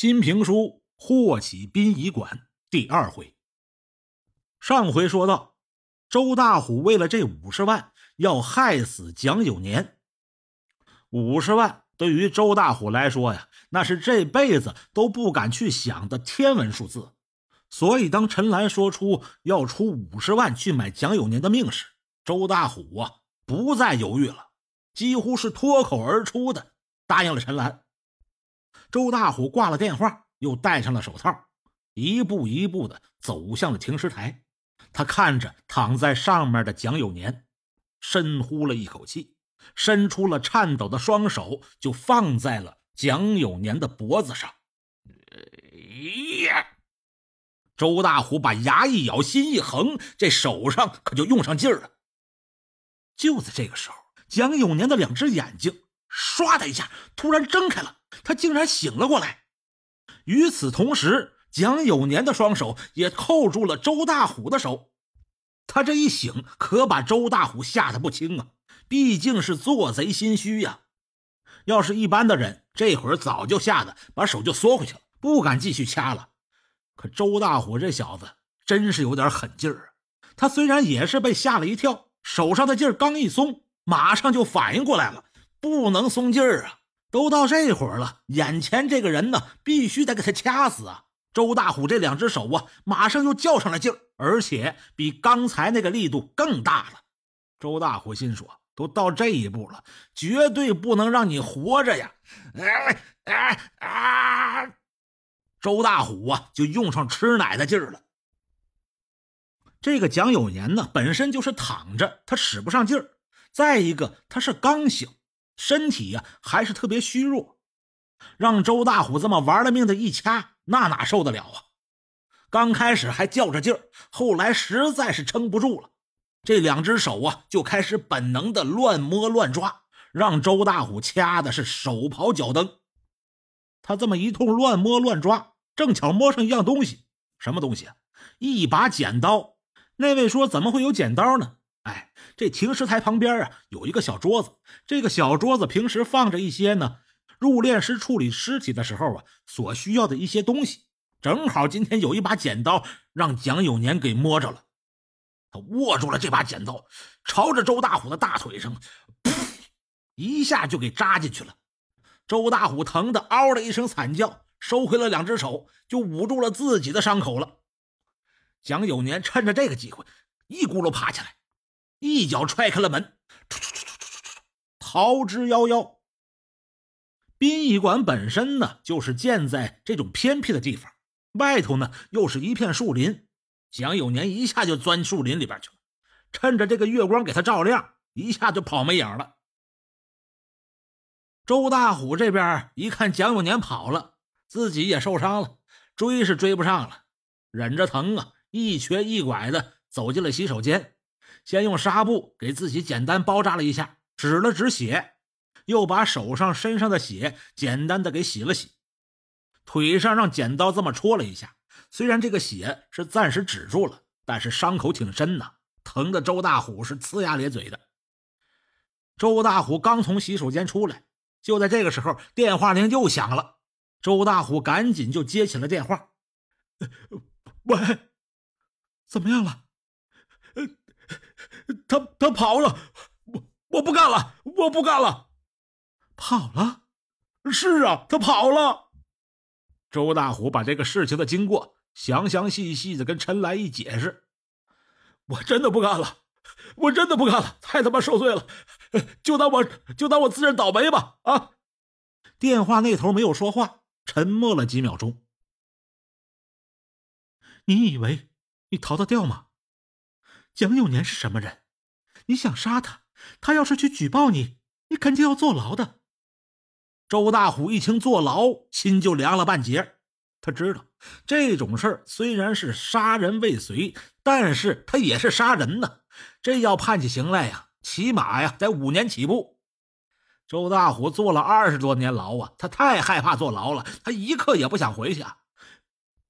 新评书《霍启殡仪馆》第二回。上回说到，周大虎为了这五十万，要害死蒋有年。五十万对于周大虎来说呀，那是这辈子都不敢去想的天文数字。所以，当陈兰说出要出五十万去买蒋有年的命时，周大虎啊不再犹豫了，几乎是脱口而出的答应了陈兰。周大虎挂了电话，又戴上了手套，一步一步的走向了停尸台。他看着躺在上面的蒋有年，深呼了一口气，伸出了颤抖的双手，就放在了蒋有年的脖子上。哎呀！周大虎把牙一咬，心一横，这手上可就用上劲儿了。就在这个时候，蒋有年的两只眼睛唰的一下突然睁开了。他竟然醒了过来。与此同时，蒋有年的双手也扣住了周大虎的手。他这一醒，可把周大虎吓得不轻啊！毕竟是做贼心虚呀。要是一般的人，这会儿早就吓得把手就缩回去了，不敢继续掐了。可周大虎这小子真是有点狠劲儿啊！他虽然也是被吓了一跳，手上的劲儿刚一松，马上就反应过来了，不能松劲儿啊！都到这会儿了，眼前这个人呢，必须得给他掐死啊！周大虎这两只手啊，马上又较上了劲儿，而且比刚才那个力度更大了。周大虎心说：“都到这一步了，绝对不能让你活着呀！”啊啊！周大虎啊，就用上吃奶的劲儿了。这个蒋有年呢，本身就是躺着，他使不上劲儿；再一个，他是刚醒。身体呀，还是特别虚弱，让周大虎这么玩了命的一掐，那哪受得了啊？刚开始还较着劲儿，后来实在是撑不住了，这两只手啊就开始本能的乱摸乱抓，让周大虎掐的是手刨脚蹬。他这么一通乱摸乱抓，正巧摸上一样东西，什么东西？一把剪刀。那位说：“怎么会有剪刀呢？”哎，这停尸台旁边啊有一个小桌子，这个小桌子平时放着一些呢，入殓师处理尸体的时候啊所需要的一些东西。正好今天有一把剪刀，让蒋有年给摸着了。他握住了这把剪刀，朝着周大虎的大腿上，噗，一下就给扎进去了。周大虎疼得嗷的一声惨叫，收回了两只手，就捂住了自己的伤口了。蒋有年趁着这个机会，一咕噜爬起来。一脚踹开了门，逃之夭夭。殡仪馆本身呢，就是建在这种偏僻的地方，外头呢又是一片树林。蒋有年一下就钻树林里边去了，趁着这个月光给他照亮，一下就跑没影了。周大虎这边一看蒋有年跑了，自己也受伤了，追是追不上了，忍着疼啊，一瘸一拐的走进了洗手间。先用纱布给自己简单包扎了一下，止了止血，又把手上、身上的血简单的给洗了洗，腿上让剪刀这么戳了一下。虽然这个血是暂时止住了，但是伤口挺深呐，疼的周大虎是呲牙咧嘴的。周大虎刚从洗手间出来，就在这个时候，电话铃又响了。周大虎赶紧就接起了电话：“ 喂，怎么样了？”他他跑了，我我不干了，我不干了，跑了？是啊，他跑了。周大虎把这个事情的经过详详细细的跟陈来一解释，我真的不干了，我真的不干了，太他妈受罪了，就当我就当我自认倒霉吧啊！电话那头没有说话，沉默了几秒钟。你以为你逃得掉吗？蒋有年是什么人？你想杀他，他要是去举报你，你肯定要坐牢的。周大虎一听坐牢，心就凉了半截。他知道这种事儿虽然是杀人未遂，但是他也是杀人呢。这要判起刑来呀，起码呀得五年起步。周大虎坐了二十多年牢啊，他太害怕坐牢了，他一刻也不想回去。啊。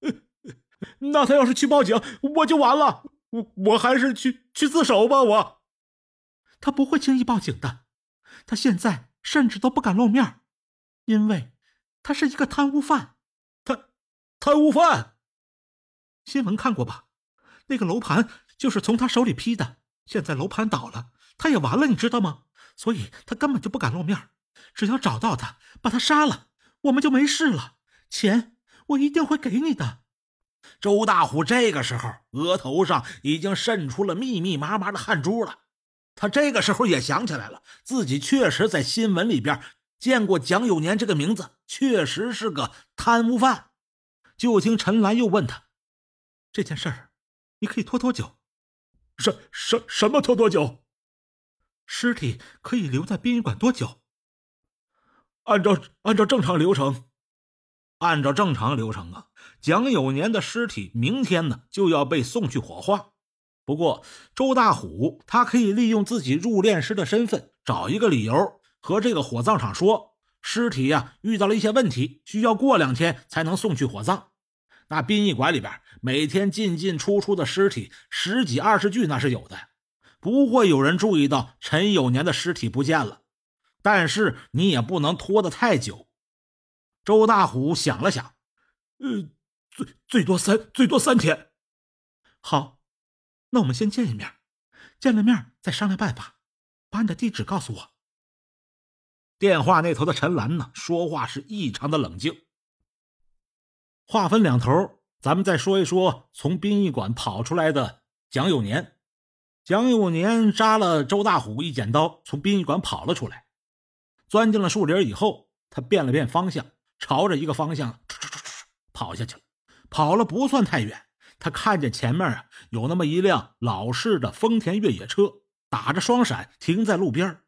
那他要是去报警，我就完了。我我还是去去自首吧。我，他不会轻易报警的。他现在甚至都不敢露面，因为他是一个贪污犯，他贪污犯。新闻看过吧？那个楼盘就是从他手里批的。现在楼盘倒了，他也完了，你知道吗？所以他根本就不敢露面。只要找到他，把他杀了，我们就没事了。钱我一定会给你的。周大虎这个时候额头上已经渗出了密密麻麻的汗珠了。他这个时候也想起来了，自己确实在新闻里边见过蒋有年这个名字，确实是个贪污犯。就听陈兰又问他：“这件事儿，你可以拖多久？什什什么拖多久？尸体可以留在殡仪馆多久？按照按照正常流程。”按照正常流程啊，蒋有年的尸体明天呢就要被送去火化。不过周大虎他可以利用自己入殓师的身份，找一个理由和这个火葬场说，尸体呀遇到了一些问题，需要过两天才能送去火葬。那殡仪馆里边每天进进出出的尸体十几二十具那是有的，不会有人注意到陈有年的尸体不见了。但是你也不能拖得太久。周大虎想了想，呃，最最多三最多三天。好，那我们先见一面，见了面再商量办法。把你的地址告诉我。电话那头的陈兰呢，说话是异常的冷静。话分两头，咱们再说一说从殡仪馆跑出来的蒋有年。蒋有年扎了周大虎一剪刀，从殡仪馆跑了出来，钻进了树林以后，他变了变方向。朝着一个方向 跑下去了，跑了不算太远，他看见前面啊有那么一辆老式的丰田越野车，打着双闪停在路边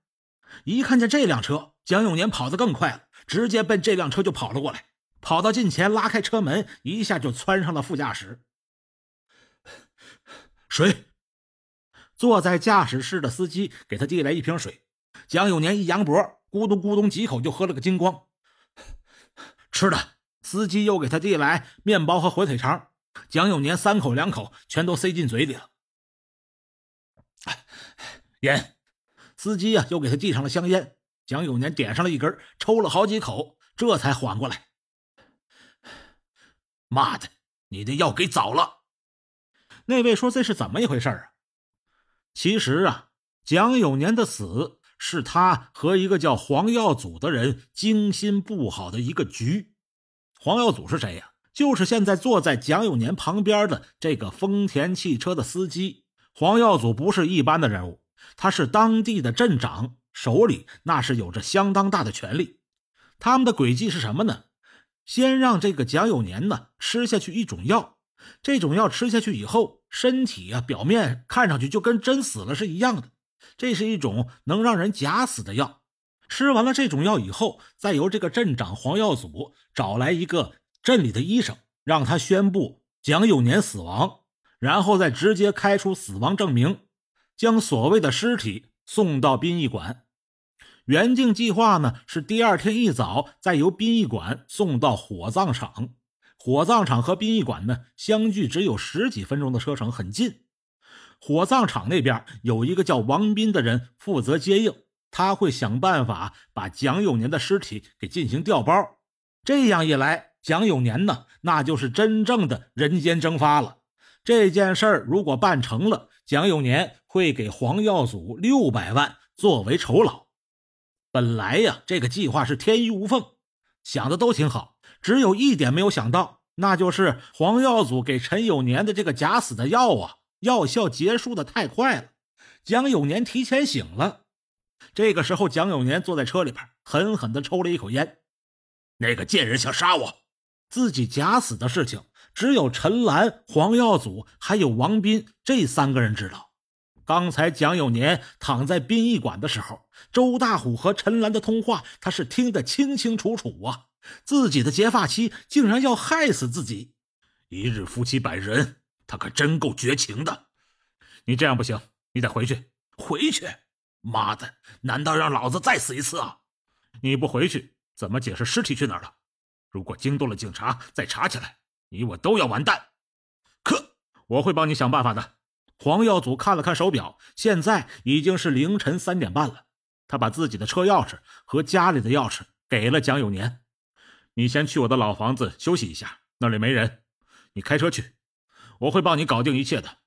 一看见这辆车，蒋永年跑得更快了，直接奔这辆车就跑了过来，跑到近前拉开车门，一下就窜上了副驾驶。水，坐在驾驶室的司机给他递来一瓶水，蒋永年一扬脖，咕咚咕咚几口就喝了个精光。吃的，司机又给他递来面包和火腿肠，蒋永年三口两口全都塞进嘴里了。烟，司机呀又给他递上了香烟，蒋永年点上了一根，抽了好几口，这才缓过来。妈的，你的药给早了！那位说这是怎么一回事啊？其实啊，蒋永年的死。是他和一个叫黄耀祖的人精心布好的一个局。黄耀祖是谁呀？就是现在坐在蒋有年旁边的这个丰田汽车的司机。黄耀祖不是一般的人物，他是当地的镇长，手里那是有着相当大的权力。他们的诡计是什么呢？先让这个蒋有年呢吃下去一种药，这种药吃下去以后，身体啊表面看上去就跟真死了是一样的。这是一种能让人假死的药，吃完了这种药以后，再由这个镇长黄耀祖找来一个镇里的医生，让他宣布蒋有年死亡，然后再直接开出死亡证明，将所谓的尸体送到殡仪馆。原定计划呢是第二天一早再由殡仪馆送到火葬场，火葬场和殡仪馆呢相距只有十几分钟的车程，很近。火葬场那边有一个叫王斌的人负责接应，他会想办法把蒋有年的尸体给进行调包。这样一来，蒋有年呢，那就是真正的人间蒸发了。这件事儿如果办成了，蒋有年会给黄耀祖六百万作为酬劳。本来呀，这个计划是天衣无缝，想的都挺好，只有一点没有想到，那就是黄耀祖给陈有年的这个假死的药啊。药效结束的太快了，蒋有年提前醒了。这个时候，蒋有年坐在车里边，狠狠地抽了一口烟。那个贱人想杀我，自己假死的事情，只有陈兰、黄耀祖还有王斌这三个人知道。刚才蒋有年躺在殡仪馆的时候，周大虎和陈兰的通话，他是听得清清楚楚啊。自己的结发妻竟然要害死自己，一日夫妻百日恩。他可真够绝情的！你这样不行，你得回去。回去？妈的！难道让老子再死一次啊？你不回去，怎么解释尸体去哪儿了？如果惊动了警察，再查起来，你我都要完蛋。可我会帮你想办法的。黄耀祖看了看手表，现在已经是凌晨三点半了。他把自己的车钥匙和家里的钥匙给了蒋有年。你先去我的老房子休息一下，那里没人，你开车去，我会帮你搞定一切的。